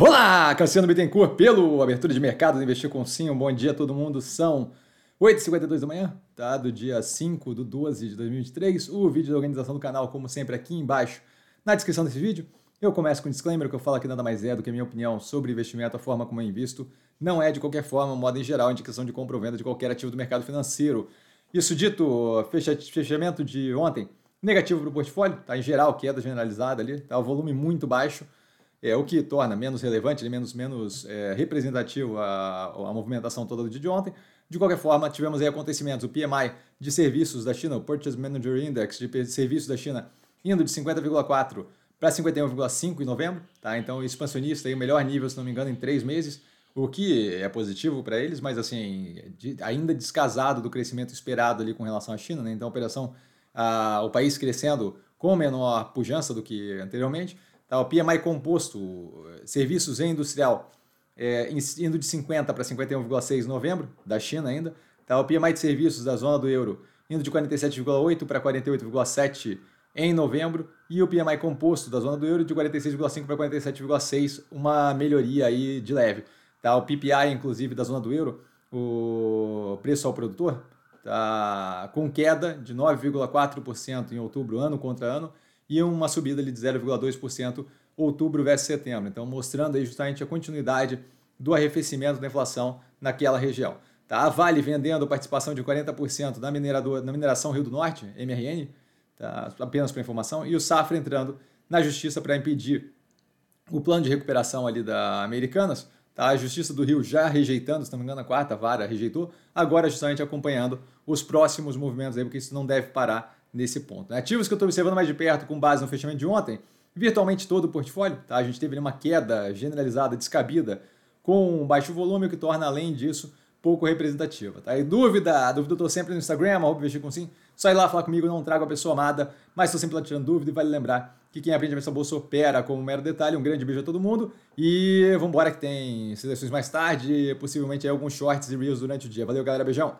Olá, Cassiano Bittencourt, pelo Abertura de Mercado, Investir com Sim, um bom dia a todo mundo, são 8h52 da manhã, tá? Do dia 5 do 12 de 2023, o vídeo da organização do canal, como sempre, aqui embaixo, na descrição desse vídeo. Eu começo com um disclaimer, que eu falo aqui nada mais é do que a minha opinião sobre investimento, a forma como eu invisto, não é de qualquer forma, modo em geral, indicação de compra ou venda de qualquer ativo do mercado financeiro. Isso dito, fechamento de ontem, negativo para o portfólio, tá? Em geral, queda generalizada ali, tá? O volume muito baixo, é, o que torna menos relevante, menos, menos é, representativo a, a movimentação toda do dia de ontem. De qualquer forma, tivemos aí acontecimentos. O PMI de serviços da China, o Purchase Manager Index de serviços da China, indo de 50,4 para 51,5 em novembro. Tá? Então, expansionista, aí, o melhor nível, se não me engano, em três meses, o que é positivo para eles, mas assim, de, ainda descasado do crescimento esperado ali com relação à China. Né? Então, a operação, a, o país crescendo com menor pujança do que anteriormente. Tá? O PMI composto, serviços e industrial, é, indo de 50 para 51,6 em novembro, da China ainda. Tá? O PMI de serviços da zona do euro, indo de 47,8 para 48,7 em novembro. E o PMI composto da zona do euro, de 46,5 para 47,6, uma melhoria aí de leve. Tá? O PPI, inclusive, da zona do euro, o preço ao produtor, tá com queda de 9,4% em outubro, ano contra ano, e uma subida de 0,2% outubro versus setembro. Então, mostrando aí justamente a continuidade do arrefecimento da inflação naquela região. Tá? A Vale vendendo participação de 40% na, na mineração Rio do Norte, MRN, tá? apenas para informação, e o Safra entrando na justiça para impedir o plano de recuperação ali da Americanas, tá? a Justiça do Rio já rejeitando, se não me engano, a quarta vara rejeitou, agora justamente acompanhando os próximos movimentos aí, porque isso não deve parar nesse ponto. Ativos que eu estou observando mais de perto com base no fechamento de ontem, virtualmente todo o portfólio, tá? A gente teve uma queda generalizada, descabida, com baixo volume, o que torna, além disso, pouco representativa. Tá? E dúvida, dúvida eu estou sempre no Instagram, arroba com sim. Só ir lá falar comigo, não trago a pessoa amada, mas estou sempre lá tirando dúvida e vale lembrar que quem aprende a sua bolsa opera como um mero detalhe. Um grande beijo a todo mundo e vamos embora que tem seleções mais tarde, possivelmente alguns shorts e reels durante o dia. Valeu, galera, beijão!